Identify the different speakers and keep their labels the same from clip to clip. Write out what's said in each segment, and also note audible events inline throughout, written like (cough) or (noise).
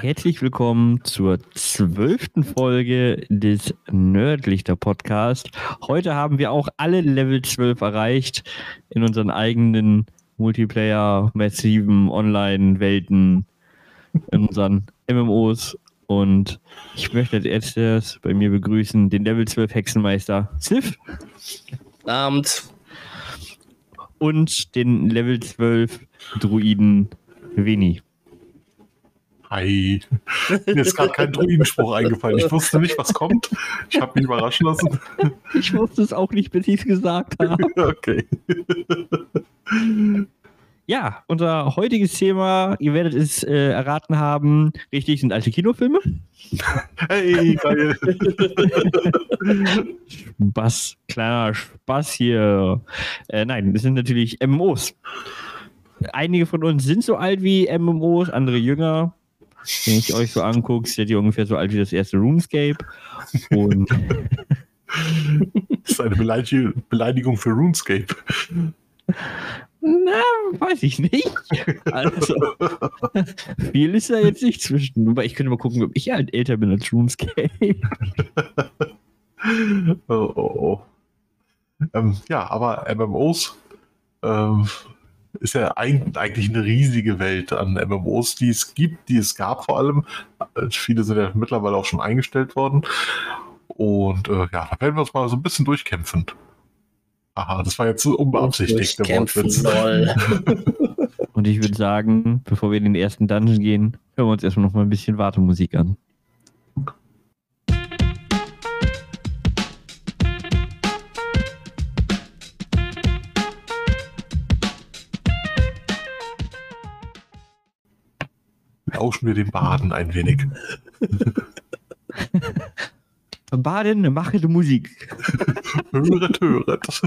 Speaker 1: Herzlich willkommen zur zwölften Folge des Nerdlichter Podcast. Heute haben wir auch alle Level 12 erreicht in unseren eigenen Multiplayer, massiven Online-Welten, in unseren MMOs. Und ich möchte als erstes bei mir begrüßen den Level 12 Hexenmeister Sif.
Speaker 2: Abend.
Speaker 1: Und den Level 12 Druiden Veni.
Speaker 3: Hi. Mir ist gerade kein Druidenspruch eingefallen. Ich wusste nicht, was kommt. Ich habe mich überraschen lassen.
Speaker 1: Ich wusste es auch nicht, bis ich es gesagt (laughs) habe.
Speaker 3: Okay.
Speaker 1: Ja, unser heutiges Thema, ihr werdet es äh, erraten haben, richtig, sind alte Kinofilme.
Speaker 3: Hey, geil.
Speaker 1: Spaß, kleiner Spaß hier. Äh, nein, das sind natürlich MMOs. Einige von uns sind so alt wie MMOs, andere jünger. Wenn ich euch so angucke, seid ihr ungefähr so alt wie das erste RuneScape. Und
Speaker 3: Das ist eine Beleidigung, für RuneScape.
Speaker 1: na, weiß ich nicht. Also, viel ist da jetzt nicht zwischen. Wobei ich könnte mal gucken, ob ich halt älter bin als RuneScape.
Speaker 3: Oh, oh, oh. Ähm, ja, aber MMOs ähm, ist ja ein, eigentlich eine riesige Welt an MMOs, die es gibt, die es gab vor allem. Viele sind ja mittlerweile auch schon eingestellt worden. Und äh, ja, da werden wir uns mal so ein bisschen durchkämpfen. Aha, das war jetzt so unbeabsichtigt. (laughs)
Speaker 1: Und ich würde sagen, bevor wir in den ersten Dungeon gehen, hören wir uns erstmal noch mal ein bisschen Wartemusik an.
Speaker 3: Lauschen wir den Baden ein wenig.
Speaker 1: Baden, mache die Musik.
Speaker 3: Höret, höret.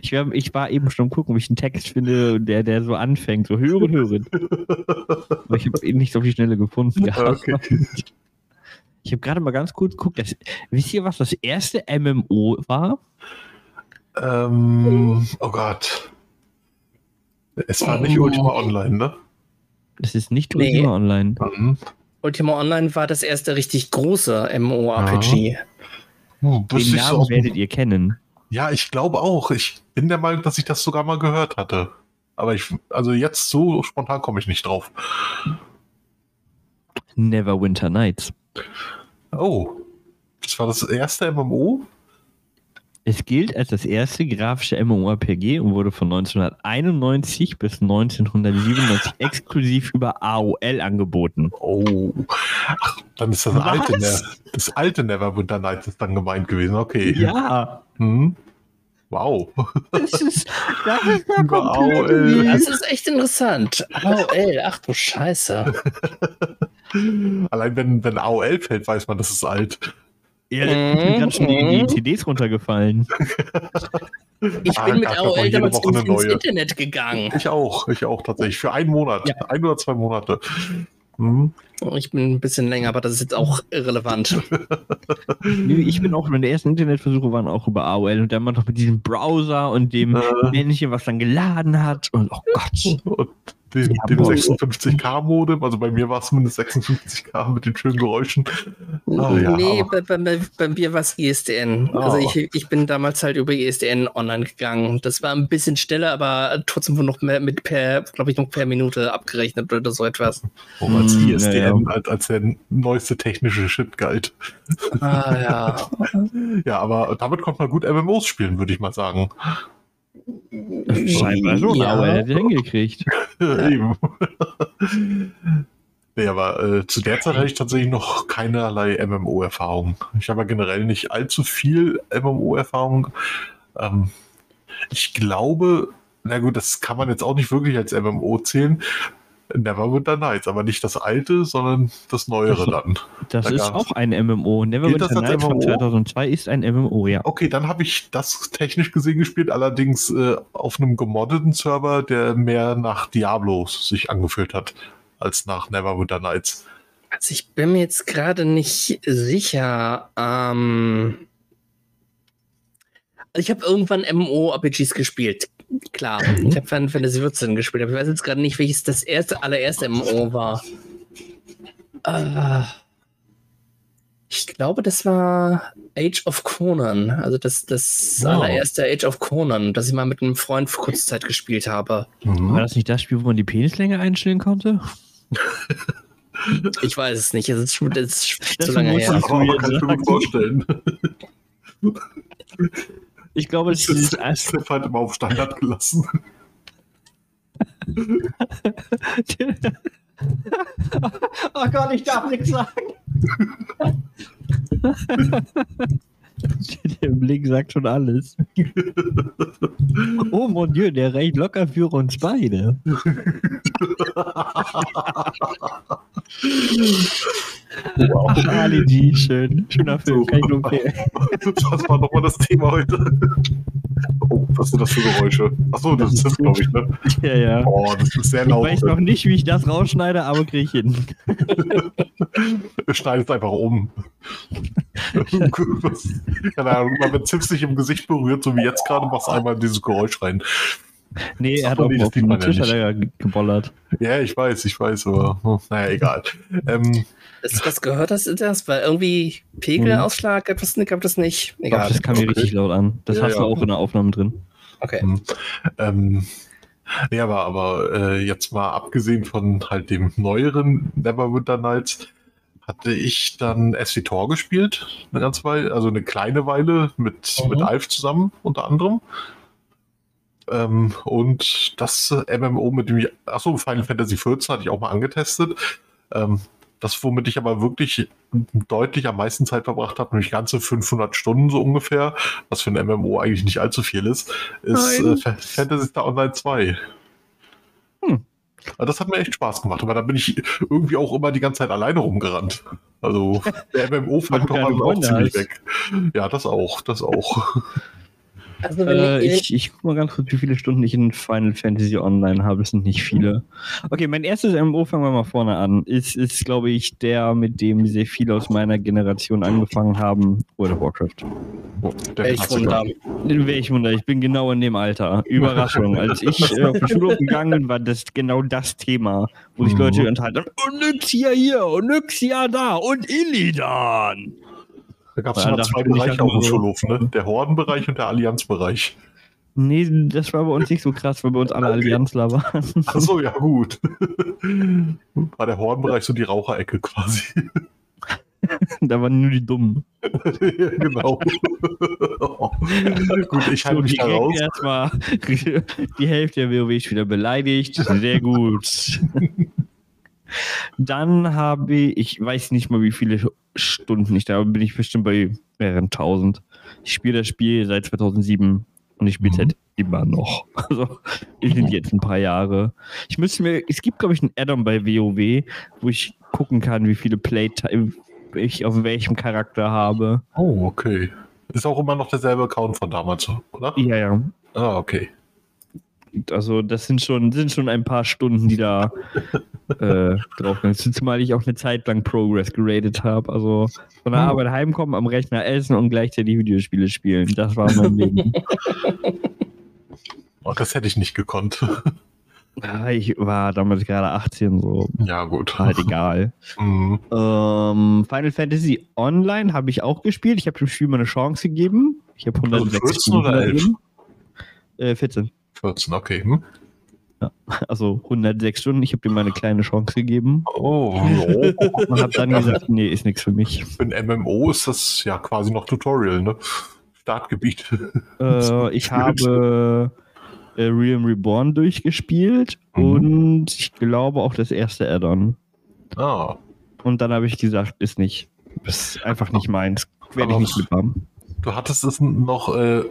Speaker 1: Ich war, ich war eben schon gucken, ob ich einen Text finde, der, der so anfängt, so hören, hören. Aber ich habe ihn nicht auf die Schnelle gefunden. gehabt.
Speaker 3: Okay.
Speaker 1: Ich habe gerade mal ganz kurz geguckt. Das, wisst ihr, was das erste MMO war?
Speaker 3: Ähm, oh Gott. Es war nicht
Speaker 2: Oh.
Speaker 3: Ultima Online, ne?
Speaker 1: Das ist nicht
Speaker 2: Nee.
Speaker 1: Ultima Online.
Speaker 3: Mhm.
Speaker 2: Ultima Online war das erste richtig große MMORPG.
Speaker 1: Den
Speaker 3: wüsste ich so
Speaker 1: Namen
Speaker 3: dem-
Speaker 1: werdet ihr kennen.
Speaker 3: Ja, ich glaube auch. Ich bin der Meinung, dass ich das sogar mal gehört hatte. Aber ich, also jetzt so spontan komme ich nicht drauf.
Speaker 1: Neverwinter Nights.
Speaker 3: Oh. Das war das erste MMO?
Speaker 1: Es gilt als das erste grafische MMORPG und wurde von 1991 bis 1997 (laughs) exklusiv über AOL angeboten.
Speaker 3: Oh. Ach, dann ist das
Speaker 1: Was?
Speaker 3: alte, Ne- das alte Neverwinter Nights ist dann gemeint gewesen. Okay.
Speaker 1: Ja,
Speaker 3: Hm. Wow.
Speaker 1: das ist, das ist ja (laughs)
Speaker 3: AOL.
Speaker 2: Das ist echt interessant. AOL, ach du Scheiße. (laughs)
Speaker 3: Allein wenn, wenn AOL fällt, weiß man, das ist alt.
Speaker 1: Ja, ich bin gerade schon die, die CDs runtergefallen.
Speaker 2: Ich
Speaker 3: Ah,
Speaker 2: bin mit
Speaker 3: gab doch mal
Speaker 2: AOL damals ins
Speaker 3: neue.
Speaker 2: Internet gegangen.
Speaker 3: Ich auch. Ich auch tatsächlich. Für einen Monat.
Speaker 1: Ja.
Speaker 3: Ein oder zwei Monate. Hm.
Speaker 2: Ich bin ein bisschen länger, aber das ist jetzt auch irrelevant. (laughs)
Speaker 1: Ich bin auch, meine ersten Internetversuche waren auch über AOL und dann mal noch mit diesem Browser und dem
Speaker 3: Äh.
Speaker 1: Männchen, was dann geladen hat. Und oh Gott.
Speaker 3: Und dem, dem
Speaker 1: boah.
Speaker 3: 56k-Modem, also bei mir war es zumindest 56k mit den schönen Geräuschen. Ah, ja,
Speaker 2: nee, bei, bei, bei mir war es ISDN. Also
Speaker 3: Oh.
Speaker 2: ich, ich bin damals halt über ISDN online gegangen. Das war ein bisschen schneller, aber trotzdem wohl noch mehr mit per, glaube ich, noch per Minute abgerechnet oder so etwas.
Speaker 3: Wo als
Speaker 1: Hm,
Speaker 3: ISDN,
Speaker 1: ja,
Speaker 3: als, als der neueste technische Shit galt.
Speaker 2: Ah ja. (laughs)
Speaker 3: Ja, aber damit konnte man gut MMOs spielen, würde ich mal sagen.
Speaker 1: Scheinbar schon.
Speaker 2: Ja.
Speaker 1: Hat er hingekriegt. (laughs)
Speaker 3: Eben. Nee, aber äh, zu der Zeit hatte ich tatsächlich noch keinerlei MMO-Erfahrung. Ich habe ja generell nicht allzu viel MMO-Erfahrung. Ähm, ich glaube, na gut, das kann man jetzt auch nicht wirklich als MMO zählen. Neverwinter Nights, aber nicht das alte, sondern das neuere
Speaker 1: so.
Speaker 3: dann.
Speaker 1: Das
Speaker 3: Da
Speaker 1: ist
Speaker 3: gab's-
Speaker 1: auch ein MMO. Neverwinter
Speaker 3: das
Speaker 1: Nights von
Speaker 3: MMO?
Speaker 1: 2002 ist ein MMO, ja.
Speaker 3: Okay, dann habe ich das technisch gesehen gespielt, allerdings äh, auf einem gemoddeten Server, der mehr nach Diablos sich angefühlt hat, als nach Neverwinter Nights.
Speaker 2: Also ich bin mir jetzt gerade nicht sicher. Ähm, also ich habe irgendwann MMO-RPGs gespielt. Klar,
Speaker 1: Mhm.
Speaker 2: ich habe Final Fantasy 14 gespielt, aber ich weiß jetzt gerade nicht, welches das erste, allererste MMO war. Äh, ich glaube, das war Age of Conan. Also das, das
Speaker 3: Wow.
Speaker 2: allererste Age of Conan, das ich mal mit einem Freund für kurze Zeit gespielt habe.
Speaker 1: War
Speaker 3: Mhm.
Speaker 1: das nicht das Spiel, wo man die Penislänge einstellen konnte?
Speaker 2: Ich weiß es nicht. Es ist, schon- das ist
Speaker 1: Das
Speaker 2: zu lange
Speaker 1: muss
Speaker 2: her.
Speaker 1: ich-
Speaker 3: kann ich mir gut vorstellen. (laughs)
Speaker 1: Ich glaube, Das ist das
Speaker 3: halt immer auf Standard gelassen.
Speaker 1: oh Gott, ich darf nichts sagen. (laughs) Der Blick sagt schon alles. Oh mon Dieu, der reicht locker für uns beide. (laughs)
Speaker 3: Wow.
Speaker 1: Ach, Ali G, schön. Schöner Film,
Speaker 3: So.
Speaker 1: kann ich empfehlen.
Speaker 3: Was war nochmal das Thema heute? Oh, was sind das für Geräusche? Achso, das ist das, glaube ich, ne?
Speaker 1: Ja, ja.
Speaker 3: Oh, das ist sehr
Speaker 1: Ich
Speaker 3: laut.
Speaker 1: weiß noch nicht, wie ich das rausschneide, aber krieg ich hin.
Speaker 3: Schneid es einfach um. (laughs) Keine Ahnung, wenn Zips sich im Gesicht berührt, so wie jetzt gerade, machst du einmal dieses Geräusch rein. (laughs)
Speaker 1: Nee, er hat
Speaker 3: Ach,
Speaker 1: auch auf den Tisch hat
Speaker 3: nicht.
Speaker 1: er ja ge- gebollert.
Speaker 3: Ja, ich weiß, ich weiß, aber hm, naja, egal. Ähm,
Speaker 2: Das, was gehört das, das? Weil irgendwie Pegelausschlag gab es gab das nicht.
Speaker 1: Doch,
Speaker 2: Egal.
Speaker 1: das kam mir
Speaker 3: Okay.
Speaker 1: richtig laut an. Das
Speaker 3: Ja,
Speaker 1: hast du
Speaker 3: ja.
Speaker 1: auch in der Aufnahme drin.
Speaker 2: Okay.
Speaker 3: ähm, nee, aber, aber äh, jetzt mal abgesehen von halt dem neueren Neverwinter Nights, hatte ich dann SWTOR gespielt, eine ganze Weile, also eine kleine Weile mit,
Speaker 2: Mhm.
Speaker 3: mit Alf zusammen, unter anderem. Ähm, und das äh, MMO, mit dem ich, achso, Final Fantasy XIV hatte ich auch mal angetestet. Ähm, das, womit ich aber wirklich deutlich am meisten Zeit verbracht habe, nämlich ganze 500 Stunden so ungefähr, was für ein MMO eigentlich nicht allzu viel ist, ist äh, Fa- Fantasy Star Online 2.
Speaker 1: Hm.
Speaker 3: Also das hat mir echt Spaß gemacht, aber da bin ich irgendwie auch immer die ganze Zeit alleine rumgerannt. Also (laughs) der MMO-Faktor war auch ziemlich weg. Ja, das auch, das auch.
Speaker 2: Also wenn
Speaker 1: Äh, ich, ich guck mal ganz kurz, wie viele Stunden ich in Final Fantasy Online habe. Es sind nicht viele. Okay, mein erstes MMO, fangen wir mal vorne an. Ist, ist glaube ich, der, mit dem sehr viele aus meiner Generation angefangen haben. World of Warcraft.
Speaker 3: Oh,
Speaker 2: Welch. Wunder.
Speaker 1: In welchem Wunder? Ich bin genau in dem Alter. Überraschung. Als ich äh, auf die (laughs) Schule gegangen bin, war das genau das Thema, wo sich
Speaker 3: Mhm.
Speaker 1: Leute unterhalten. Und Nyxia hier und Nyxia da und Illidan.
Speaker 3: Da gab es
Speaker 1: Ja,
Speaker 3: immer zwei Bereiche
Speaker 1: halt
Speaker 3: auf dem Schulhof, ne? Der Hordenbereich und der Allianzbereich.
Speaker 1: Nee, das war bei uns nicht so krass, weil bei uns alle (laughs)
Speaker 3: Okay.
Speaker 1: Allianzler waren.
Speaker 3: Achso, ja gut. (laughs) War der Hordenbereich so die Raucherecke quasi.
Speaker 1: da waren nur die Dummen.
Speaker 3: ja, (laughs) genau. gut, ich halte mich da raus.
Speaker 1: erstmal die Hälfte der WoW-Spieler beleidigt. Sehr gut. Dann habe ich, ich weiß nicht mal, wie viele Stunden ich da habe, bin ich bestimmt bei mehreren tausend. Ich spiele das Spiel seit 2007 und ich spiele es
Speaker 3: Mhm.
Speaker 1: halt immer noch. (laughs) Also, es sind jetzt ein paar Jahre. Ich müsste mir, es gibt, glaube ich, ein Add-on bei WoW, wo ich gucken kann, wie viele Playtime ich auf welchem Charakter habe.
Speaker 3: Oh, okay. Ist auch immer noch derselbe Account von damals, oder?
Speaker 1: Ja, ja.
Speaker 3: Ah, okay.
Speaker 1: Also das sind schon, sind schon ein paar Stunden, die da (laughs) äh, drauf sind. Zumal ich auch eine Zeit lang Progress geradet habe. Also von der
Speaker 3: Oh.
Speaker 1: Arbeit heimkommen, am Rechner essen und gleichzeitig Videospiele spielen. Das war mein Leben. (laughs)
Speaker 3: Oh, das hätte ich nicht gekonnt. (laughs)
Speaker 1: Ja, ich war damals gerade 18, so
Speaker 3: ja, gut.
Speaker 1: war halt egal.
Speaker 3: Mhm.
Speaker 1: Ähm, Final Fantasy Online habe ich auch gespielt. Ich habe dem Spiel mal eine Chance gegeben. Ich habe 106
Speaker 3: 14
Speaker 1: Stunden
Speaker 3: oder
Speaker 1: da
Speaker 3: 11?
Speaker 1: drin. Äh, 14.
Speaker 3: 14, okay. Hm?
Speaker 1: Also 106 Stunden. Ich habe dem mal eine kleine Chance gegeben.
Speaker 3: Oh.
Speaker 1: Und habe dann gesagt, nee, ist nichts für mich.
Speaker 3: Für ein MMO ist das ja quasi noch Tutorial, ne? Startgebiet.
Speaker 1: Äh, (laughs) ich habe äh, Realm Reborn durchgespielt
Speaker 3: Mhm.
Speaker 1: und ich glaube auch das erste Add-on.
Speaker 3: Ah,
Speaker 1: Und dann habe ich gesagt, ist nicht. Ist einfach nicht meins. Werde ich nicht mithaben.
Speaker 3: du hattest es noch, äh,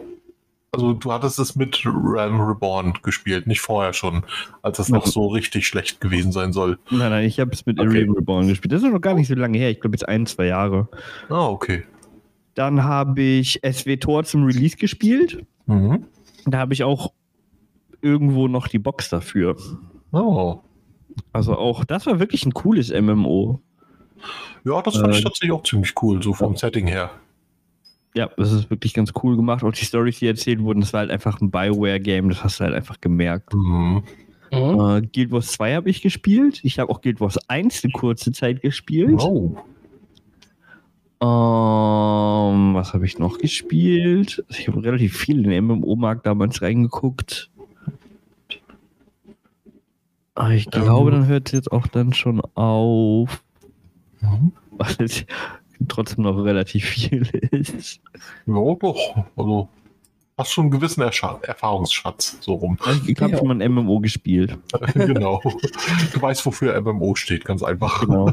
Speaker 3: also du hattest es mit Realm Reborn gespielt, nicht vorher schon, als das noch
Speaker 1: Mhm.
Speaker 3: so richtig schlecht gewesen sein soll.
Speaker 1: Nein, nein, ich habe es mit
Speaker 3: Okay.
Speaker 1: Realm Reborn gespielt. Das ist noch gar nicht so lange her. Ich glaube jetzt ein, zwei Jahre.
Speaker 3: Ah, okay.
Speaker 1: Dann habe ich SW Tor zum Release gespielt.
Speaker 3: Mhm.
Speaker 1: Da habe ich auch irgendwo noch die Box dafür.
Speaker 3: Oh.
Speaker 1: Also auch, das war wirklich ein cooles MMO.
Speaker 3: Ja, das fand
Speaker 1: Äh,
Speaker 3: ich tatsächlich auch ziemlich cool, so vom Setting her.
Speaker 1: Ja, das ist wirklich ganz cool gemacht. Und die Storys, die erzählt wurden, das war halt einfach ein Bioware-Game, das hast du halt einfach gemerkt.
Speaker 3: Mhm.
Speaker 2: Mhm.
Speaker 1: Äh, Guild Wars 2 habe ich gespielt. Ich habe auch Guild Wars 1 eine kurze Zeit gespielt.
Speaker 3: Oh.
Speaker 1: Ähm, was habe ich noch gespielt? Ich habe relativ viel in den MMO-Markt damals reingeguckt. Aber ich glaube,
Speaker 3: Ähm.
Speaker 1: dann hört es jetzt auch dann schon auf,
Speaker 3: Mhm. (laughs)
Speaker 1: trotzdem noch relativ viel ist.
Speaker 3: Ja, doch. Also, hast schon einen gewissen Erscha Erfahrungsschatz, so rum.
Speaker 1: Also ich habe
Speaker 2: Ja.
Speaker 1: schon mal ein MMO gespielt. (laughs)
Speaker 3: genau. Du weißt, wofür MMO steht, ganz einfach.
Speaker 1: Genau.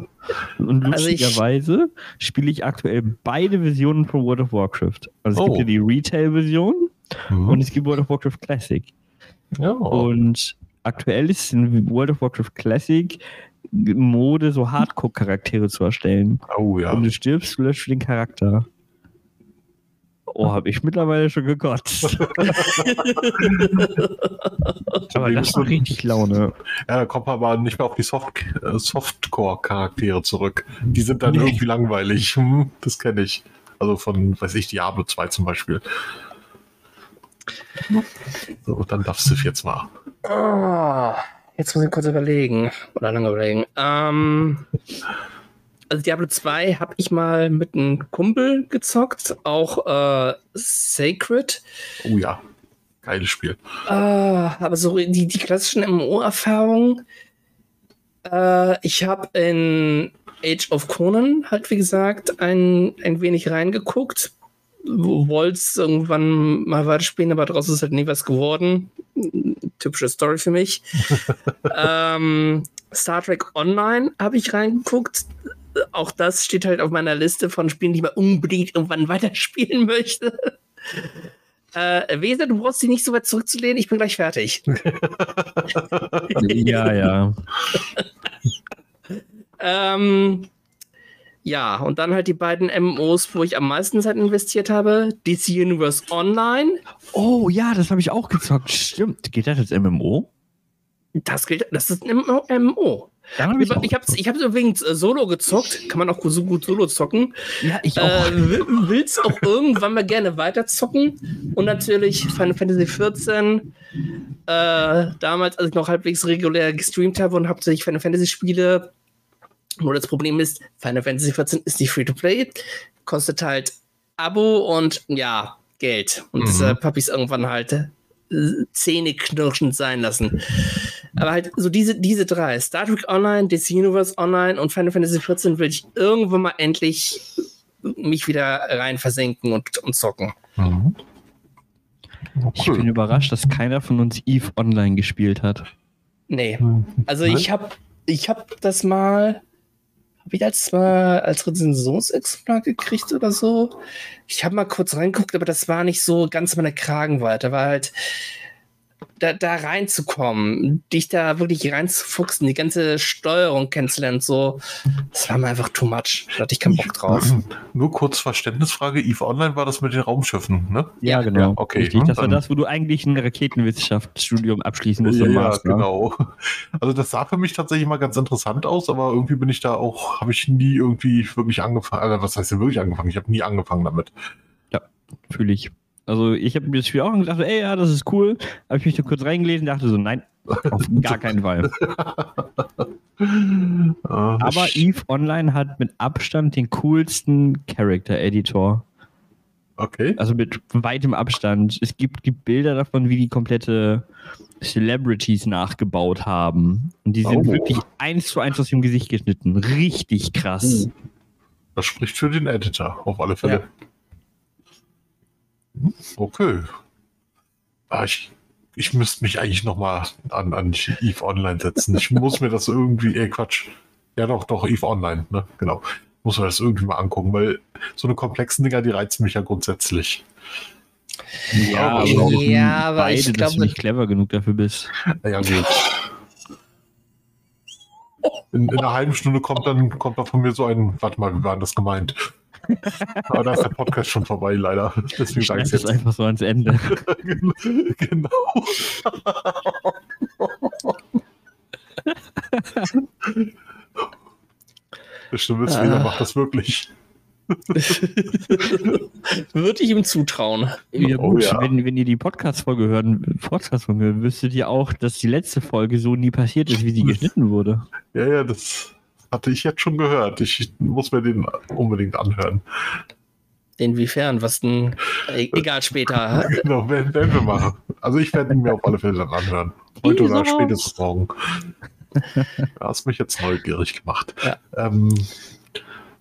Speaker 1: Und
Speaker 2: Also ich-
Speaker 1: lustigerweise spiele ich aktuell beide Versionen von World of Warcraft. Also es
Speaker 3: Oh.
Speaker 1: gibt ja die Retail-Version
Speaker 3: Mhm.
Speaker 1: und es gibt World of Warcraft Classic.
Speaker 3: ja.
Speaker 1: Und aktuell ist in World of Warcraft Classic Mode, so Hardcore-Charaktere zu erstellen.
Speaker 3: Oh ja.
Speaker 1: Wenn du stirbst, löscht du den Charakter. Oh, habe ich mittlerweile schon gekotzt. (laughs) Aber das macht richtig Laune.
Speaker 3: Ja, da kommt man aber nicht mehr auf die Soft äh, Softcore-Charaktere zurück. Die sind dann
Speaker 1: Nee.
Speaker 3: irgendwie langweilig. Hm, das kenne ich. Also von, weiß ich, Diablo 2 zum Beispiel. So, dann darfst du jetzt mal.
Speaker 2: Ah, jetzt muss ich kurz überlegen. Oder lange überlegen. Ähm, also Diablo 2 habe ich mal mit einem Kumpel gezockt. Auch äh, Sacred.
Speaker 3: Oh ja, geiles Spiel.
Speaker 2: Ah, aber so die, die klassischen MMO-Erfahrungen. Äh, ich habe in Age of Conan halt, wie gesagt, ein, ein wenig reingeguckt. Wollte es irgendwann mal weiterspielen, aber daraus ist halt nie was geworden. Typische Story für mich. (laughs) ähm, Star Trek Online habe ich reingeguckt. Auch das steht halt auf meiner Liste von Spielen, die man unbedingt irgendwann (laughs) weiterspielen möchte. Äh, Weser, du brauchst dich nicht so weit zurückzulehnen, ich bin gleich fertig. (laughs)
Speaker 1: Ja, ja.
Speaker 2: Ähm, ja, und dann halt die beiden MMOs, wo ich am meisten Zeit investiert habe. DC Universe Online.
Speaker 1: Oh ja, das habe ich auch gezockt. Stimmt. Geht das als MMO?
Speaker 2: Das gilt, das ist ein MMO.
Speaker 1: Hab
Speaker 2: Ich, ich
Speaker 1: gezockt.
Speaker 2: ich hab's übrigens äh, solo gezockt. Kann man auch so gut solo zocken.
Speaker 1: ja, ich auch.
Speaker 2: Äh, will- will's auch irgendwann mal gerne weiter zocken. Und natürlich Final Fantasy 14. Äh, damals, als ich noch halbwegs regulär gestreamt habe und hauptsächlich Final Fantasy Spiele. Nur das Problem ist, Final Fantasy 14 ist nicht free to play. Kostet halt Abo und ja, Geld. Und
Speaker 3: Mhm.
Speaker 2: deshalb habe ich es irgendwann halt äh, zähneknirschend sein lassen. Aber halt so diese, diese drei, Star Trek Online, DC Universe Online und Final Fantasy 14 will ich irgendwann mal endlich mich wieder rein versenken und, und zocken.
Speaker 3: Mhm.
Speaker 1: Ich bin überrascht, dass keiner von uns Eve Online gespielt hat.
Speaker 2: Nee.
Speaker 3: Mhm.
Speaker 2: Also ich habe ich hab das mal, habe ich das mal als Rezensionsexemplar gekriegt oder so? Ich habe mal kurz reingeguckt, aber das war nicht so ganz meine Kragenweite. War halt da, da reinzukommen, dich da wirklich reinzufuchsen, die ganze Steuerung kennenzulernen, so, das war mir einfach too much. Da hatte ich keinen Bock drauf.
Speaker 3: Nur kurz Verständnisfrage. EVE Online war das mit den Raumschiffen, ne?
Speaker 1: Ja, genau.
Speaker 3: Ja, okay.
Speaker 1: Richtig, das war das, wo du eigentlich ein Raketenwissenschaftsstudium abschließen musst.
Speaker 3: Ja, ja,
Speaker 1: Master.
Speaker 3: genau. (laughs) Also das sah für mich tatsächlich mal ganz interessant aus, aber irgendwie bin ich da auch, habe ich nie irgendwie wirklich angefangen. Also was heißt denn wirklich angefangen? Ich habe nie angefangen damit.
Speaker 1: Fühle ich. Also ich habe mir das Spiel auch gedacht, ey, ja, das ist cool. Habe ich mich da kurz reingelesen, dachte so, nein, auf (laughs) gar keinen Fall.
Speaker 3: Äh,
Speaker 1: Aber Eve Online hat mit Abstand den coolsten Character Editor.
Speaker 3: okay.
Speaker 1: Also mit weitem Abstand. Es gibt, gibt Bilder davon, wie die komplette Celebrities nachgebaut haben. Und die sind
Speaker 3: Oh.
Speaker 1: wirklich eins zu eins aus dem Gesicht geschnitten. Richtig krass.
Speaker 3: Das spricht für den Editor, auf alle Fälle. Hm, Okay. Ah, ich, ich müsste mich eigentlich nochmal an, an EVE Online setzen. Ich muss mir das irgendwie, äh Quatsch. Ja doch, doch, EVE Online, ne? Genau. Muss mir das irgendwie mal angucken, weil so eine komplexen Dinger, die reizen mich ja grundsätzlich.
Speaker 1: Ja,
Speaker 3: aber
Speaker 1: wir
Speaker 2: Ja, aber
Speaker 1: beide,
Speaker 2: ich
Speaker 1: dass
Speaker 2: glaube-
Speaker 1: du nicht clever genug dafür bist.
Speaker 3: Ja, gut. In, in einer halben Stunde kommt dann, kommt dann von mir so ein, warte mal, wie war denn das gemeint? Aber da ist der Podcast schon vorbei, leider. Deswegen
Speaker 1: Ich
Speaker 3: sage ich jetzt.
Speaker 1: einfach so ans Ende. (laughs)
Speaker 3: genau. Das Schlimme ist. Lena macht das wirklich. (laughs)
Speaker 2: Würde ich ihm zutrauen.
Speaker 1: Ja,
Speaker 3: Oh
Speaker 1: gut,
Speaker 3: ja.
Speaker 1: Wenn, wenn ihr die Podcast-Folge hören, Podcast-Folge hören, wüsstet ihr auch, dass die letzte Folge so nie passiert ist, wie sie (laughs) geschnitten wurde.
Speaker 3: Ja, ja, das hatte ich jetzt schon gehört. Ich muss mir den unbedingt anhören.
Speaker 2: Inwiefern? Was denn? E- Egal, später. (laughs)
Speaker 3: Genau, werden, werden wir machen. Also ich werde ihn mir auf alle Fälle dann anhören. Heute oder spätestens morgen. Du hast mich jetzt neugierig gemacht.
Speaker 2: Ja.
Speaker 3: Ähm,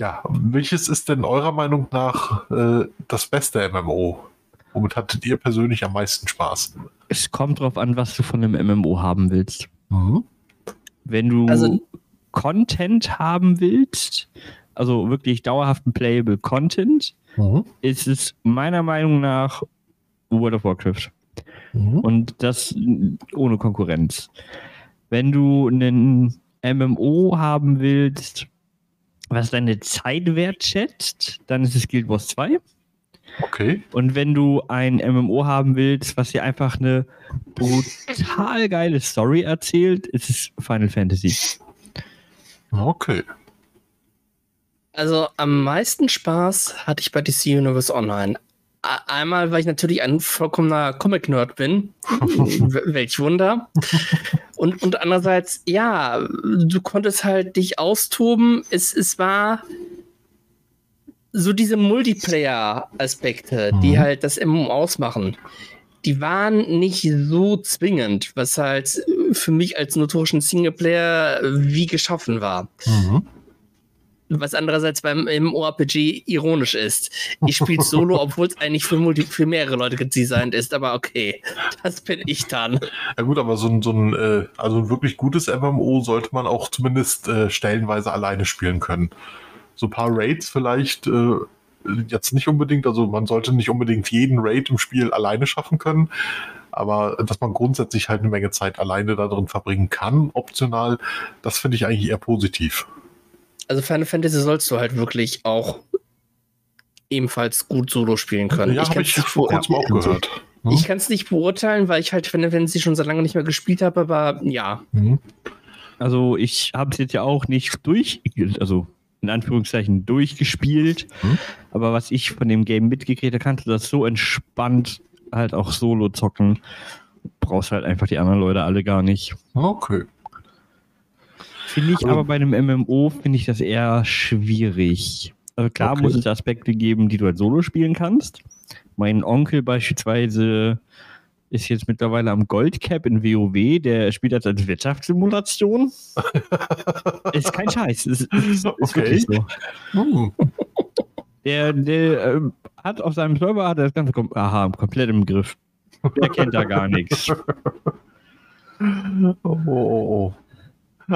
Speaker 3: ja, welches ist denn eurer Meinung nach äh, das beste MMO? Womit hattet ihr persönlich am meisten Spaß?
Speaker 1: Es kommt drauf an, was du von einem MMO haben willst.
Speaker 3: Mhm.
Speaker 1: Wenn du
Speaker 2: Also-
Speaker 1: Content haben willst, also wirklich dauerhaften Playable Content,
Speaker 3: Mhm.
Speaker 1: ist es meiner Meinung nach World of Warcraft.
Speaker 3: Mhm.
Speaker 1: Und das ohne Konkurrenz. Wenn du einen MMO haben willst, was deine Zeit wertschätzt, dann ist es Guild Wars 2.
Speaker 3: Okay.
Speaker 1: Und wenn du ein MMO haben willst, was dir einfach eine brutal geile Story erzählt, ist es Final Fantasy.
Speaker 3: Okay.
Speaker 2: Also am meisten Spaß hatte ich bei DC Universe Online. Einmal, weil ich natürlich ein vollkommener Comic-Nerd bin. (laughs) Welch Wunder. Und, und andererseits, ja, du konntest halt dich austoben. Es, es war so diese Multiplayer-Aspekte, die
Speaker 3: Mhm.
Speaker 2: halt das MMO ausmachen. Die waren nicht so zwingend, was halt für mich als notorischen Singleplayer wie geschaffen war.
Speaker 3: Mhm.
Speaker 2: Was andererseits beim MMORPG ironisch ist. Ich spiele (laughs) Solo, obwohl es eigentlich für, Multi für mehrere Leute designt ist, aber okay, das bin ich dann.
Speaker 3: Ja gut, aber so ein, so ein, äh, also ein wirklich gutes MMO sollte man auch zumindest äh, stellenweise alleine spielen können. So ein paar Raids vielleicht äh, jetzt nicht unbedingt, also man sollte nicht unbedingt jeden Raid im Spiel alleine schaffen können, aber dass man grundsätzlich halt eine Menge Zeit alleine da drin verbringen kann, optional, das finde ich eigentlich eher positiv.
Speaker 2: Also Final Fantasy sollst du halt wirklich auch ebenfalls gut Solo spielen können.
Speaker 3: ja, habe ich vor kurzem auch gehört. Hm?
Speaker 2: Ich kann es nicht beurteilen, weil ich halt Final Fantasy schon sehr lange nicht mehr gespielt habe, aber ja.
Speaker 3: Mhm.
Speaker 1: Also ich habe es jetzt ja auch nicht durch, also in Anführungszeichen durchgespielt,
Speaker 3: Hm.
Speaker 1: aber was ich von dem Game mitgekriegt habe, kannst du das so entspannt halt auch solo zocken. Brauchst halt einfach die anderen Leute alle gar nicht.
Speaker 3: Okay.
Speaker 1: Finde ich
Speaker 3: Also-
Speaker 1: aber bei einem MMO, finde ich das eher schwierig. Also klar
Speaker 3: Okay.
Speaker 1: muss es Aspekte geben, die du halt solo spielen kannst. Mein Onkel beispielsweise ist jetzt mittlerweile am Goldcap in WoW, der spielt das als Wirtschaftssimulation. (laughs) ist kein Scheiß, ist, ist, ist
Speaker 3: Okay.
Speaker 1: wirklich so.
Speaker 3: Hm.
Speaker 1: Der, der ähm, hat auf seinem Server hat das Ganze kom aha, komplett im Griff. Der kennt da gar nichts. (laughs)
Speaker 3: Oh, oh, oh.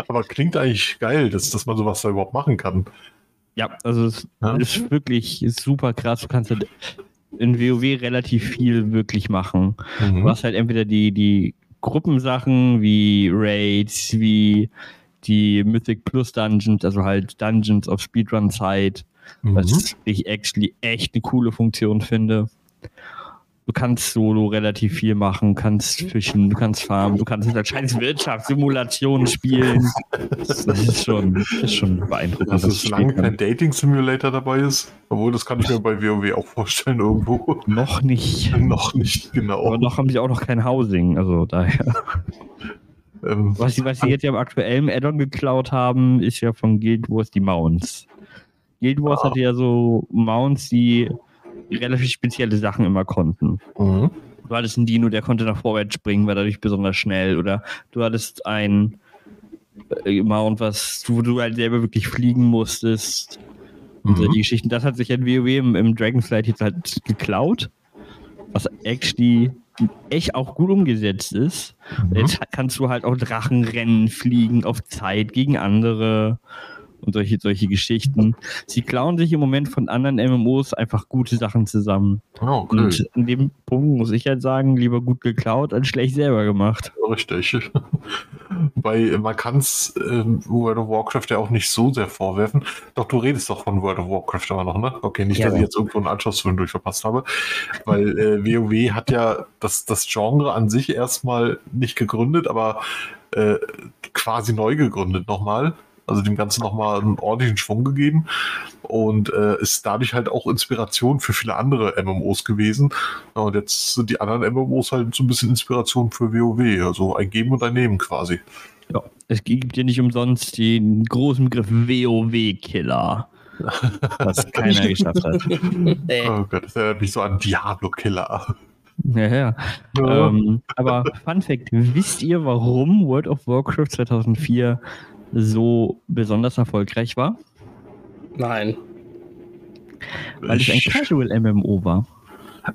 Speaker 3: Aber klingt eigentlich geil, dass, dass man sowas da überhaupt machen kann.
Speaker 1: Ja, also es
Speaker 3: Ja.
Speaker 1: ist wirklich super krass. Du kannst halt in WoW relativ viel wirklich machen.
Speaker 3: Mhm.
Speaker 1: Du hast halt entweder die, die Gruppensachen wie Raids, wie die Mythic Plus Dungeons, also halt Dungeons auf Speedrun-Zeit,
Speaker 3: Mhm.
Speaker 1: was ich actually echt eine coole Funktion finde. Du kannst solo relativ viel machen, kannst fischen, du kannst farmen, du kannst mit der scheiß Wirtschaftssimulation spielen. Das ist schon, ist schon beeindruckend.
Speaker 3: Dass es lange kein Dating-Simulator dabei ist. Obwohl, das kann ich mir bei WoW auch vorstellen irgendwo.
Speaker 1: Noch nicht.
Speaker 3: noch nicht genau.
Speaker 1: Aber noch haben sie auch noch kein Housing, also daher.
Speaker 3: Ähm,
Speaker 1: Was sie, was sie jetzt ja im aktuellen Addon geklaut haben, ist ja von Guild Wars die Mounts. Guild Wars
Speaker 3: Ah.
Speaker 1: hatte ja so Mounts, die relativ spezielle Sachen immer konnten.
Speaker 3: mhm.
Speaker 1: Du hattest einen Dino, der konnte nach vorwärts springen, war dadurch besonders schnell. Oder du hattest ein äh, Mount, was du, wo du halt selber wirklich fliegen musstest. Und
Speaker 3: Mhm.
Speaker 1: solche Geschichten. Das hat sich in WoW im, im Dragonflight jetzt halt geklaut. Was actually echt auch gut umgesetzt ist.
Speaker 3: Mhm.
Speaker 1: Jetzt kannst du halt auch Drachenrennen fliegen auf Zeit gegen andere und solche, solche Geschichten. Sie klauen sich im Moment von anderen MMOs einfach gute Sachen zusammen.
Speaker 3: Ja, okay.
Speaker 1: Und in dem Punkt muss ich halt sagen, lieber gut geklaut als schlecht selber gemacht.
Speaker 3: Richtig. (laughs) Weil man kann es ähm, World of Warcraft ja auch nicht so sehr vorwerfen. Doch du redest doch von World of Warcraft immer noch, ne? Okay, nicht,
Speaker 1: Ja.
Speaker 3: dass ich jetzt irgendwo einen Anschluss zwischendurch verpasst habe. Weil äh, WoW hat ja das, das Genre an sich erstmal nicht gegründet, aber äh, quasi neu gegründet nochmal. Also dem Ganzen nochmal einen ordentlichen Schwung gegeben und äh, ist dadurch halt auch Inspiration für viele andere MMOs gewesen. Ja, und jetzt sind die anderen MMOs halt so ein bisschen Inspiration für WoW, also ein Geben und ein Nehmen quasi.
Speaker 1: Ja, es gibt ja nicht umsonst den großen Begriff WoW-Killer. Was (laughs) keiner geschafft hat.
Speaker 3: Oh Gott, das erinnert mich so an Diablo-Killer.
Speaker 1: Ja, ja.
Speaker 3: Ja.
Speaker 1: Ähm, aber Fun Fact: Wisst ihr, warum World of Warcraft 2004 so besonders erfolgreich war?
Speaker 2: Nein.
Speaker 1: Weil es ein Casual MMO war.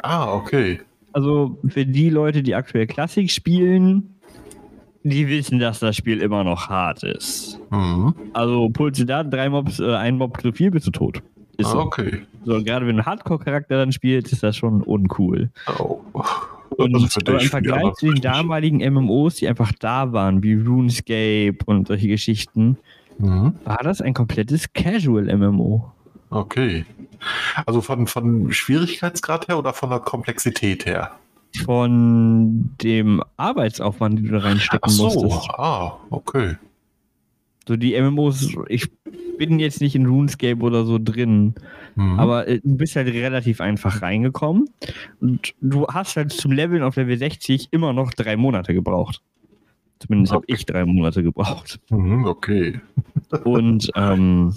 Speaker 3: Ah, okay.
Speaker 1: Also für die Leute, die aktuell Klassik spielen, die wissen, dass das Spiel immer noch hart ist.
Speaker 3: Mhm.
Speaker 1: Also pulse da drei Mobs, äh, ein Mob zu viel, bist du tot. Ist
Speaker 3: Ah,
Speaker 1: so.
Speaker 3: okay.
Speaker 1: so. Gerade wenn du einen Hardcore-Charakter dann spielst, ist das schon uncool.
Speaker 3: Oh.
Speaker 1: Und
Speaker 3: Also
Speaker 1: im Vergleich zu den damaligen MMOs, die einfach da waren, wie RuneScape und solche Geschichten,
Speaker 3: Mhm.
Speaker 1: war das ein komplettes Casual-MMO.
Speaker 3: Okay. Also von, von Schwierigkeitsgrad her oder von der Komplexität her?
Speaker 1: Von dem Arbeitsaufwand, den du da reinstecken
Speaker 3: Ach so,
Speaker 1: musstest.
Speaker 3: ah, okay.
Speaker 1: So die MMOs, ich bin jetzt nicht in RuneScape oder so drin,
Speaker 3: Mhm.
Speaker 1: aber äh, du bist halt relativ einfach reingekommen und du hast halt zum Leveln auf Level 60 immer noch drei Monate gebraucht. Zumindest habe
Speaker 3: Okay.
Speaker 1: ich drei Monate gebraucht.
Speaker 3: Mhm, okay.
Speaker 1: Und ähm,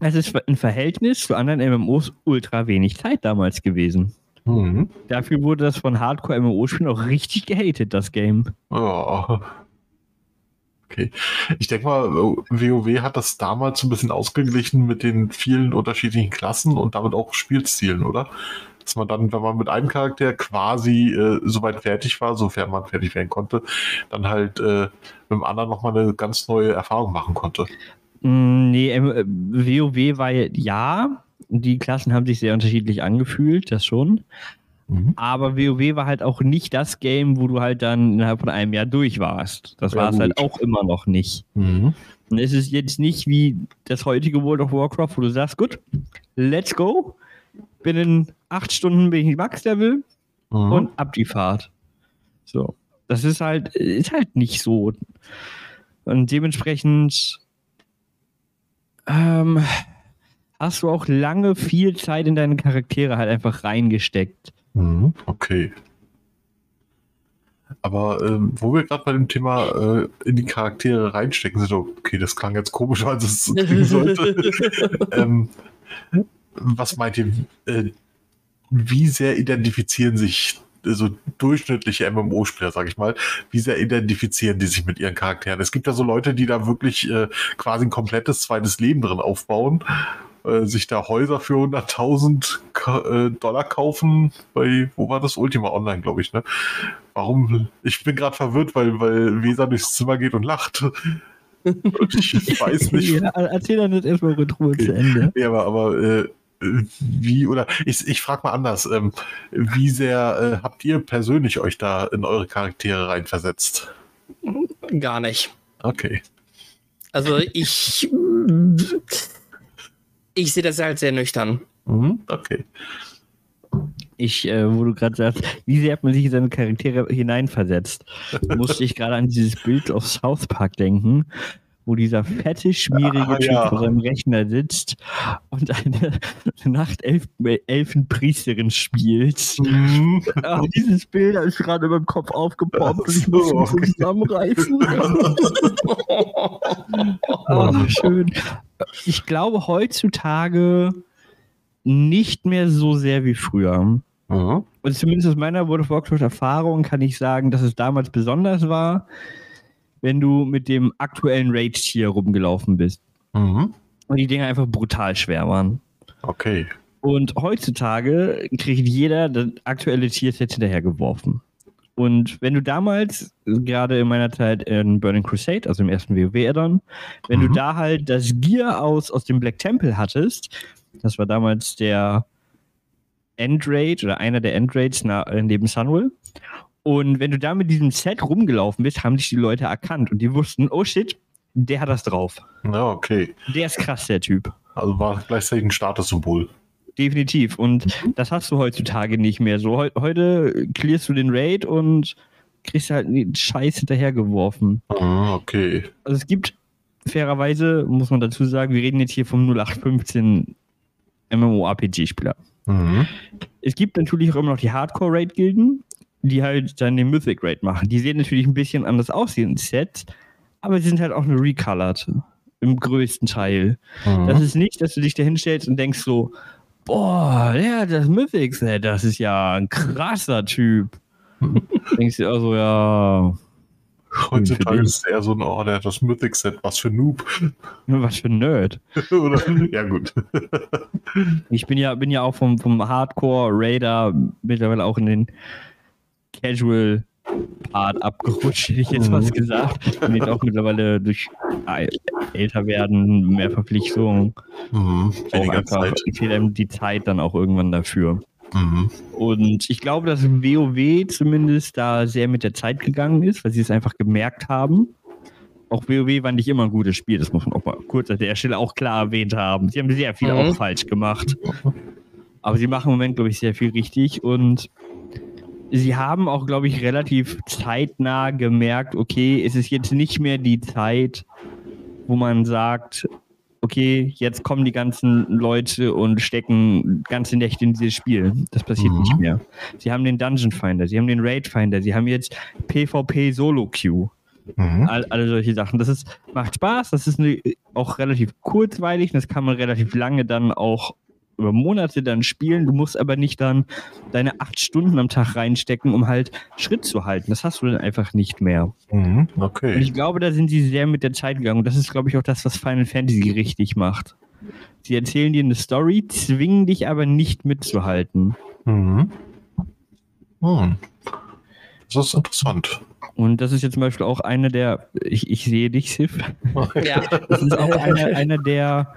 Speaker 1: es ist im Verhältnis zu anderen MMOs ultra wenig Zeit damals gewesen.
Speaker 3: Mhm.
Speaker 1: Dafür wurde das von Hardcore-MMO-Spielen auch richtig gehatet, das Game.
Speaker 3: Ja. Okay. Ich denke mal, WoW hat das damals ein bisschen ausgeglichen mit den vielen unterschiedlichen Klassen und damit auch Spielstilen, oder? Dass man dann, wenn man mit einem Charakter quasi äh, soweit fertig war, sofern man fertig werden konnte, dann halt äh, mit dem anderen nochmal eine ganz neue Erfahrung machen konnte.
Speaker 1: Mm, Nee, ähm, äh, WoW war ja, die Klassen haben sich sehr unterschiedlich angefühlt, das schon.
Speaker 3: Mhm.
Speaker 1: Aber WoW war halt auch nicht das Game, wo du halt dann innerhalb von einem Jahr durch warst. Das
Speaker 3: Ja,
Speaker 1: war es halt auch immer noch nicht.
Speaker 3: Mhm.
Speaker 1: Und es ist jetzt nicht wie das heutige World of Warcraft, wo du sagst, gut, let's go. Binnen acht Stunden bin ich Max-Level
Speaker 3: Mhm.
Speaker 1: und ab die Fahrt. So. Das ist halt, ist halt nicht so. Und dementsprechend ähm, hast du auch lange viel Zeit in deine Charaktere halt einfach reingesteckt.
Speaker 3: Mhm, Okay. Aber ähm, wo wir gerade bei dem Thema äh, in die Charaktere reinstecken sind, okay, das klang jetzt komisch, als es klingen sollte. ähm, was meint ihr, äh, wie sehr identifizieren sich äh, so durchschnittliche MMO-Spieler, sag ich mal, wie sehr identifizieren die sich mit ihren Charakteren? Es gibt ja so Leute, die da wirklich äh, quasi ein komplettes zweites Leben drin aufbauen, äh, sich da Häuser für 100.000 Ka äh, Dollar kaufen bei, wo war das? Ultima Online, glaube ich, ne? Warum? Ich bin gerade verwirrt, weil, weil Weser durchs Zimmer geht und lacht. (laughs) Und ich weiß nicht,
Speaker 1: Ja, erzähl dann jetzt erstmal Retro
Speaker 3: Okay.
Speaker 1: zu Ende.
Speaker 3: ja, aber, aber äh, wie, oder ich, ich frage mal anders, ähm, wie sehr äh, habt ihr persönlich euch da in eure Charaktere reinversetzt?
Speaker 2: Gar nicht.
Speaker 3: Okay.
Speaker 2: Also ich. Ich sehe das halt sehr nüchtern.
Speaker 3: Mhm, okay.
Speaker 1: Ich, äh, wo du gerade sagst, wie sehr hat man sich in seine Charaktere hineinversetzt, (laughs) musste ich gerade an dieses Bild auf South Park denken, wo dieser fette, schmierige
Speaker 3: Ah,
Speaker 1: Typ
Speaker 3: ja.
Speaker 1: vor seinem Rechner sitzt und eine (laughs) Nachtelfenpriesterin spielt.
Speaker 3: Mhm. (laughs)
Speaker 1: Ah, dieses Bild ist gerade in meinem Kopf aufgepoppt und ich muss mich so zusammenreißen. (laughs) Ah, schön. Ich glaube heutzutage nicht mehr so sehr wie früher.
Speaker 3: Mhm.
Speaker 1: Und zumindest aus meiner World of Warcraft-Erfahrung kann ich sagen, dass es damals besonders war, wenn du mit dem aktuellen Raid-Tier rumgelaufen bist.
Speaker 3: Mhm.
Speaker 1: Und die Dinger einfach brutal schwer waren.
Speaker 3: Okay.
Speaker 1: Und heutzutage kriegt jeder das aktuelle Tierset hinterhergeworfen. Und wenn du damals, gerade in meiner Zeit in Burning Crusade, also im ersten WoW-Addon, wenn
Speaker 3: Mhm.
Speaker 1: du da halt das Gear aus, aus dem Black Temple hattest, das war damals der Endraid oder einer der Endraids neben Sunwell. Und wenn du da mit diesem Set rumgelaufen bist, haben dich die Leute erkannt und die wussten, oh shit, der hat das drauf.
Speaker 3: Ja, okay.
Speaker 1: Der ist krass, der Typ.
Speaker 3: Also war gleichzeitig ein Statussymbol.
Speaker 1: Definitiv. Und das hast du heutzutage nicht mehr so. Heu heute clearst du den Raid und kriegst halt den Scheiß hinterhergeworfen.
Speaker 3: Mhm, okay.
Speaker 1: Also es gibt fairerweise muss man dazu sagen, wir reden jetzt hier vom 0815 MMORPG-Spieler.
Speaker 3: Mhm.
Speaker 1: Es gibt natürlich auch immer noch die Hardcore-Raid-Gilden, die halt dann den Mythic-Raid machen. Die sehen natürlich ein bisschen anders aus, die Sets, aber sie sind halt auch nur recolored. Im größten Teil.
Speaker 3: Mhm.
Speaker 1: Das ist nicht, dass du dich da hinstellst und denkst so, boah, ja, das Mythic-Set, das ist ja ein krasser Typ. (laughs) denkst du also, ja,
Speaker 3: Heutzutage ist eher so ein, oh, der hat das Mythic-Set, was für Noob.
Speaker 1: was für ein Nerd. (laughs)
Speaker 3: Oder? Ja, gut.
Speaker 1: Ich bin ja, bin ja auch vom, vom Hardcore-Raider mittlerweile auch in den Casual-Part abgerutscht, hätte ich jetzt
Speaker 3: Mhm.
Speaker 1: was gesagt. Bin jetzt auch mittlerweile durch älter werden, mehr Verpflichtungen,
Speaker 3: Mhm.
Speaker 1: auch einfach
Speaker 3: Zeit.
Speaker 1: fehlt einem die Zeit dann auch irgendwann dafür.
Speaker 3: Mhm.
Speaker 1: Und ich glaube, dass WoW zumindest da sehr mit der Zeit gegangen ist, weil sie es einfach gemerkt haben. Auch WoW war nicht immer ein gutes Spiel, das muss man auch mal kurz an der Stelle auch klar erwähnt haben. Sie haben sehr viel
Speaker 2: Mhm.
Speaker 1: auch falsch gemacht. Aber sie machen im Moment, glaube ich, sehr viel richtig und sie haben auch, glaube ich, relativ zeitnah gemerkt, okay, es ist jetzt nicht mehr die Zeit, wo man sagt, okay, jetzt kommen die ganzen Leute und stecken ganze Nächte in dieses Spiel. Das passiert
Speaker 3: Mhm.
Speaker 1: nicht mehr. Sie haben den Dungeon Finder, sie haben den Raid Finder, sie haben jetzt PvP Solo Queue.
Speaker 3: Mhm.
Speaker 1: All, alle solche Sachen. Das ist, macht Spaß, das ist eine, auch relativ kurzweilig, das kann man relativ lange dann auch über Monate dann spielen. Du musst aber nicht dann deine acht Stunden am Tag reinstecken, um halt Schritt zu halten. Das hast du dann einfach nicht mehr.
Speaker 3: Mhm.
Speaker 1: Und
Speaker 3: Okay.
Speaker 1: ich glaube, da sind sie sehr mit der Zeit gegangen. Und das ist, glaube ich, auch das, was Final Fantasy richtig macht. Sie erzählen dir eine Story, zwingen dich aber nicht mitzuhalten.
Speaker 3: Mhm. Hm. Das ist interessant.
Speaker 1: Und das ist jetzt zum Beispiel auch einer der, ich, ich sehe dich, Sif, (laughs)
Speaker 2: Ja.
Speaker 1: Das ist auch einer, einer der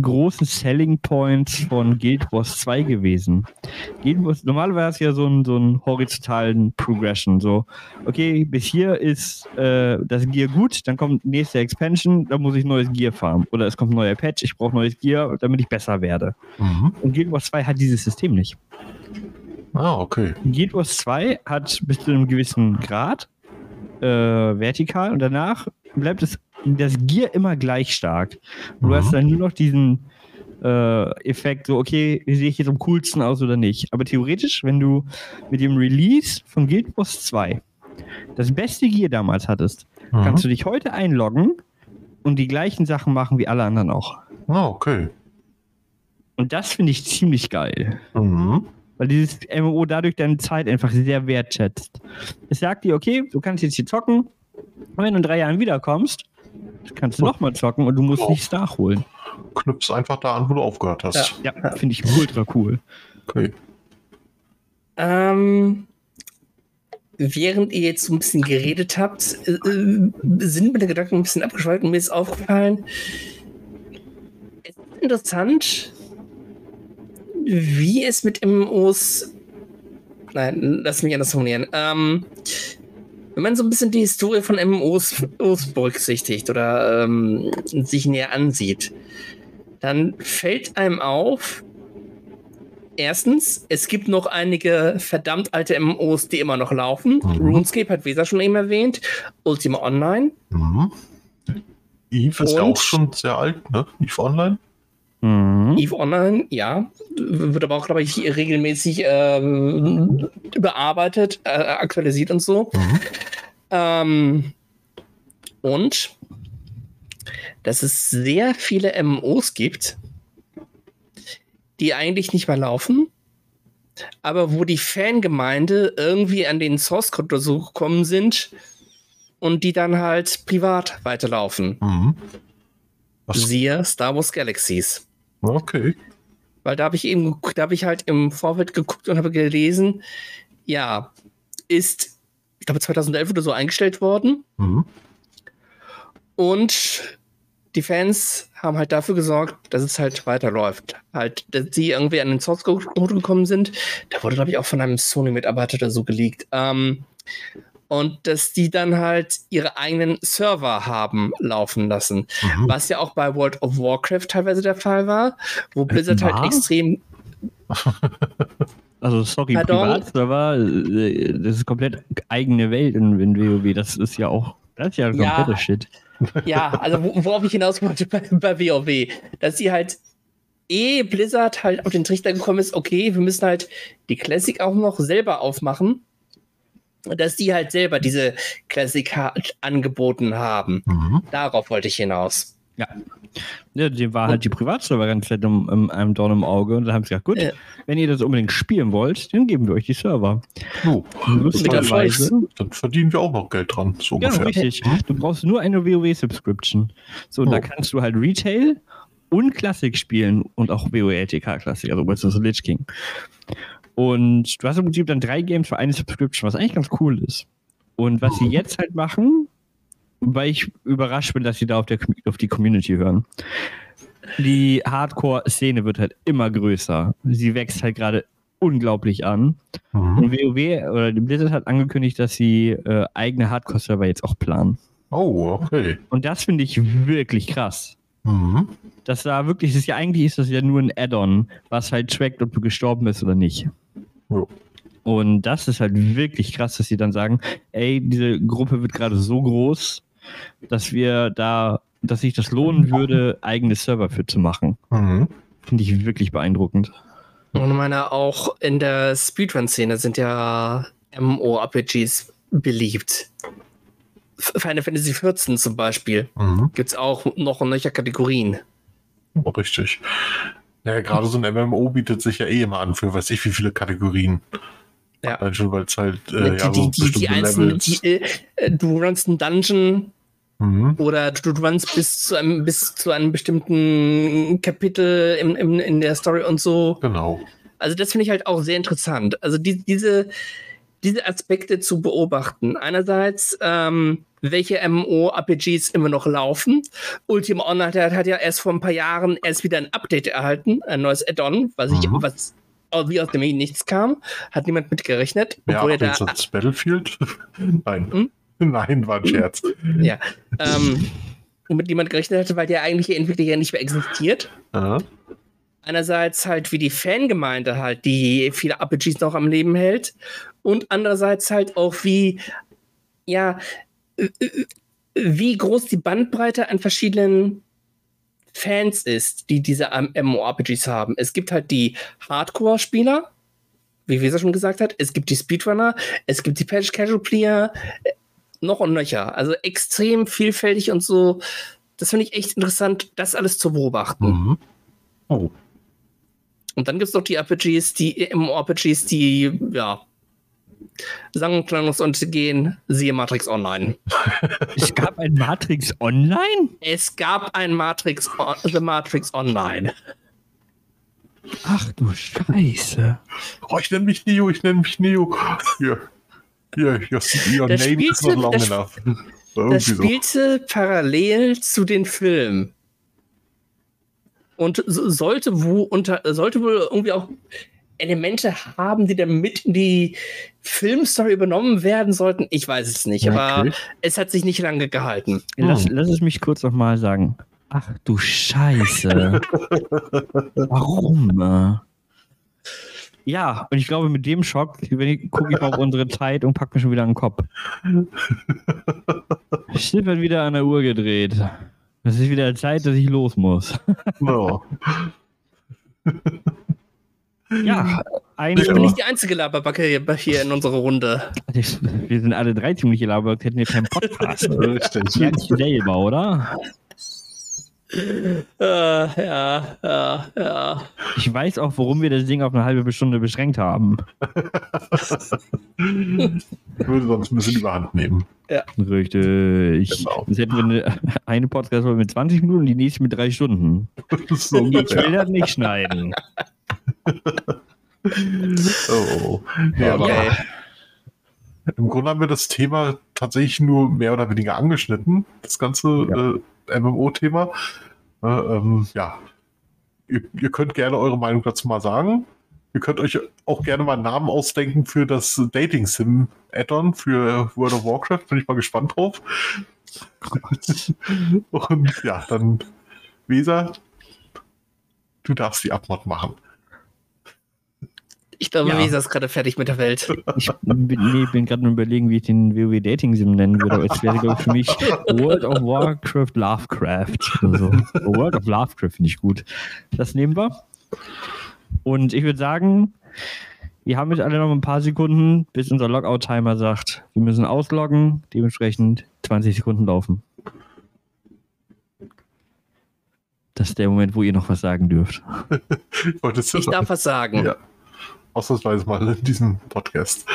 Speaker 1: großen Selling Points von Guild Wars 2 gewesen. Guild Wars, normalerweise ist ja so ein, so ein horizontalen Progression. So, okay, bis hier ist äh, das Gear gut, dann kommt nächste Expansion, dann muss ich neues Gear farmen. Oder es kommt ein neuer Patch, ich brauche neues Gear, damit ich besser werde.
Speaker 3: Mhm.
Speaker 1: Und Guild Wars 2 hat dieses System nicht.
Speaker 3: Ah, okay.
Speaker 1: Guild Wars 2 hat bis zu einem gewissen Grad äh, vertikal und danach bleibt es das Gear immer gleich stark. Du
Speaker 3: Mhm.
Speaker 1: hast dann nur noch diesen äh, Effekt, so, okay, sehe ich jetzt am coolsten aus oder nicht. Aber theoretisch, wenn du mit dem Release von Guild Wars 2 das beste Gear damals hattest,
Speaker 3: Mhm.
Speaker 1: kannst du dich heute einloggen und die gleichen Sachen machen wie alle anderen auch.
Speaker 3: Ah, okay.
Speaker 1: Und das finde ich ziemlich geil.
Speaker 3: Mhm.
Speaker 1: Weil dieses MMO dadurch deine Zeit einfach sehr wertschätzt. Es sagt dir, okay, du kannst jetzt hier zocken. Und wenn du in drei Jahren wiederkommst, kannst du nochmal zocken und du musst
Speaker 3: Oh.
Speaker 1: nichts nachholen.
Speaker 3: Knüpfst einfach da an, wo du aufgehört hast.
Speaker 1: Ja, finde ich ultra cool.
Speaker 3: Okay.
Speaker 2: Ähm, während ihr jetzt so ein bisschen geredet habt, äh, äh, sind meine Gedanken ein bisschen abgeschweift und mir ist aufgefallen, es ist interessant, wie es mit MMOs. Nein, lass mich anders formulieren. Ähm, wenn man so ein bisschen die Historie von MMOs berücksichtigt oder ähm, sich näher ansieht, dann fällt einem auf, Erstens, es gibt noch einige verdammt alte MMOs, die immer noch laufen.
Speaker 3: Mhm.
Speaker 2: RuneScape hat Weser schon eben erwähnt. Ultima Online.
Speaker 3: Mhm. Eve ist ja auch schon sehr alt, ne? Eve Online.
Speaker 1: Mhm.
Speaker 2: EVE Online, ja. Wird aber auch, glaube ich, regelmäßig ähm, überarbeitet, äh, aktualisiert und so.
Speaker 3: Mhm.
Speaker 2: Ähm, und dass es sehr viele MMOs gibt, die eigentlich nicht mehr laufen, aber wo die Fangemeinde irgendwie an den Source Code so gekommen sind und die dann halt privat weiterlaufen.
Speaker 3: Mhm.
Speaker 2: Siehe Star Wars Galaxies.
Speaker 3: Okay.
Speaker 2: Weil da habe ich eben, da habe ich halt im Vorfeld geguckt und habe gelesen, ja, ist, ich glaube 2011 oder so eingestellt worden.
Speaker 3: Mhm.
Speaker 2: Und die Fans haben halt dafür gesorgt, dass es halt weiterläuft. Halt, dass sie irgendwie an den Source Code gekommen sind. Da wurde, glaube ich, auch von einem Sony-Mitarbeiter oder so geleakt. Ähm, und dass die dann halt ihre eigenen Server haben laufen lassen.
Speaker 3: Mhm.
Speaker 2: Was ja auch bei World of Warcraft teilweise der Fall war, wo Blizzard
Speaker 1: war?
Speaker 2: halt extrem. (laughs)
Speaker 1: Also, sorry,
Speaker 2: Pardon?
Speaker 1: Privatserver, äh, das ist komplett eigene Welt in, in WoW. Das ist ja auch, das ist ja
Speaker 2: Ja.
Speaker 1: kompletter Shit. (laughs)
Speaker 2: Ja, also worauf ich hinaus wollte bei, bei WoW, dass sie halt eh Blizzard halt auf den Trichter gekommen ist, okay, wir müssen halt die Classic auch noch selber aufmachen, dass die halt selber diese Classic halt angeboten haben. Mhm. Darauf wollte ich hinaus.
Speaker 1: Ja. Ja, dem war halt die Privatserver ganz fett um, um, einem Dorn im Auge und dann haben sie gesagt, gut, ja. wenn ihr das unbedingt spielen wollt, dann geben wir euch die Server.
Speaker 3: Oh, dann verdienen wir auch noch Geld dran. So
Speaker 1: genau, richtig. Du brauchst nur eine WoW-Subscription. So, oh. da kannst du halt Retail und Klassik spielen und auch WoW LTK Klassik, also Wizards of Lich King. Und du hast im Prinzip dann drei Games für eine Subscription, was eigentlich ganz cool ist. Und was sie jetzt halt machen, weil ich überrascht bin, dass sie da auf, der, auf die Community hören. Die Hardcore-Szene wird halt immer größer. Sie wächst halt gerade unglaublich an. Mhm. Und WoW oder die Blizzard hat angekündigt, dass sie äh, eigene Hardcore-Server jetzt auch planen.
Speaker 3: Oh, okay.
Speaker 1: Und das finde ich wirklich krass. Mhm. Das da wirklich, das ist ja eigentlich ist das ja nur ein Add-on, was halt trackt, ob du gestorben bist oder nicht. Ja. Und das ist halt wirklich krass, dass sie dann sagen, ey, diese Gruppe wird gerade so groß, dass wir da, dass sich das lohnen würde, eigene Server für zu machen. Mhm. Finde ich wirklich beeindruckend.
Speaker 2: Und ich meine, auch in der Speedrun-Szene sind ja MMORPGs beliebt. Final Fantasy XIV zum Beispiel mhm. gibt es auch noch in solcher Kategorien.
Speaker 3: Oh, richtig. Naja, gerade so ein MMO bietet sich ja eh immer an für weiß ich wie viele Kategorien. Ja. Schon, weil es halt äh, die, ja, so die, die, die einzelnen,
Speaker 2: die, äh, du runnst einen Dungeon mhm. oder du, du runnst bis zu einem, bis zu einem bestimmten Kapitel im, im, in der Story und so.
Speaker 3: Genau.
Speaker 2: Also das finde ich halt auch sehr interessant. Also die, diese, diese Aspekte zu beobachten. Einerseits, ähm, welche MMO-RPGs immer noch laufen. Ultima Online hat, ja erst vor ein paar Jahren erst wieder ein Update erhalten, ein neues Add-on, was ich, mhm. was wie aus dem Nichts kam. Hat niemand mit gerechnet.
Speaker 3: Ja, er da, das Battlefield? (laughs) Nein. Hm? Nein, war ein Scherz. (laughs)
Speaker 2: Ja. Ähm, womit niemand gerechnet hatte, weil der eigentliche Entwickler ja nicht mehr existiert. Aha. Einerseits halt wie die Fangemeinde halt, die viele RPGs noch am Leben hält. Und andererseits halt auch wie, ja, wie groß die Bandbreite an verschiedenen Fans ist, die diese MMORPGs haben. Es gibt halt die Hardcore-Spieler, wie Weser schon gesagt hat, es gibt die Speedrunner, es gibt die Patch Casual Player, äh, noch und nöcher. Also extrem vielfältig und so. Das finde ich echt interessant, das alles zu beobachten. Mhm. Oh. Und dann gibt es noch die RPGs, die MMORPGs, die, ja, sang- und klanglos untergehen, siehe Matrix Online. (laughs)
Speaker 1: es gab ein Matrix Online?
Speaker 2: Es gab ein Matrix, The Matrix Online.
Speaker 1: Ach du Scheiße.
Speaker 3: Oh, ich nenne mich Neo, ich nenne mich Neo. Hier, hier, your, your
Speaker 2: das name is not long das, enough. Das spielte so. parallel zu den Filmen. Und sollte, wo unter, sollte wohl irgendwie auch Elemente haben, die dann mit in die Filmstory übernommen werden sollten. Ich weiß es nicht, okay. aber es hat sich nicht lange gehalten.
Speaker 1: Lass, lass es mich kurz nochmal sagen. Ach du Scheiße. (laughs) Warum? Ja, und ich glaube, mit dem Schock gucke ich mal auf unsere Zeit und packe mir schon wieder an den Kopf. (laughs) Schiff wird wieder an der Uhr gedreht. Es ist wieder Zeit, dass ich los muss. (laughs) Ja.
Speaker 2: Ja, ein, ich bin nicht die einzige Laberbacke hier in unserer Runde.
Speaker 1: Wir sind alle drei ziemliche Laberbacke, hätten wir keinen Podcast. (laughs) Richtig. Nicht selber, oder?
Speaker 2: Uh, ja, ja, ja.
Speaker 1: Ich weiß auch, warum wir das Ding auf eine halbe Stunde beschränkt haben.
Speaker 3: ich (laughs) würde sonst ein bisschen überhand nehmen.
Speaker 1: Ja. Richtig. Genau. Jetzt hätten wir eine, eine podcast mit 20 Minuten und die nächste mit drei Stunden. (laughs) So ich will das nicht schneiden (laughs)
Speaker 3: oh. Ja, okay. Im Grunde haben wir das Thema tatsächlich nur mehr oder weniger angeschnitten, das ganze ja. äh, MMO-Thema. Äh, ähm, ja, ihr, ihr, könnt gerne eure Meinung dazu mal sagen. Ihr könnt euch auch gerne mal einen Namen ausdenken für das Dating Sim Add-on für World of Warcraft. Bin ich mal gespannt drauf. (laughs) Und ja, dann Weser, du darfst die Abmod machen
Speaker 2: Ich glaube,
Speaker 1: Ja.
Speaker 2: Weser ist gerade fertig mit der Welt. (laughs)
Speaker 1: Ich bin, nee, bin gerade nur überlegen, wie ich den WoW Dating Sim nennen würde, aber es wäre, glaube ich, für mich World of Warcraft Lovecraft. Also, World of Lovecraft finde ich gut. Das nehmen wir. Und ich würde sagen, wir haben jetzt alle noch ein paar Sekunden, bis unser Logout-Timer sagt, wir müssen ausloggen, dementsprechend 20 Sekunden laufen. Das ist der Moment, wo ihr noch was sagen dürft. (laughs)
Speaker 3: Ich wollte es
Speaker 2: Ich darf was sagen.
Speaker 3: Ja. Ausnahmsweise mal in diesem Podcast.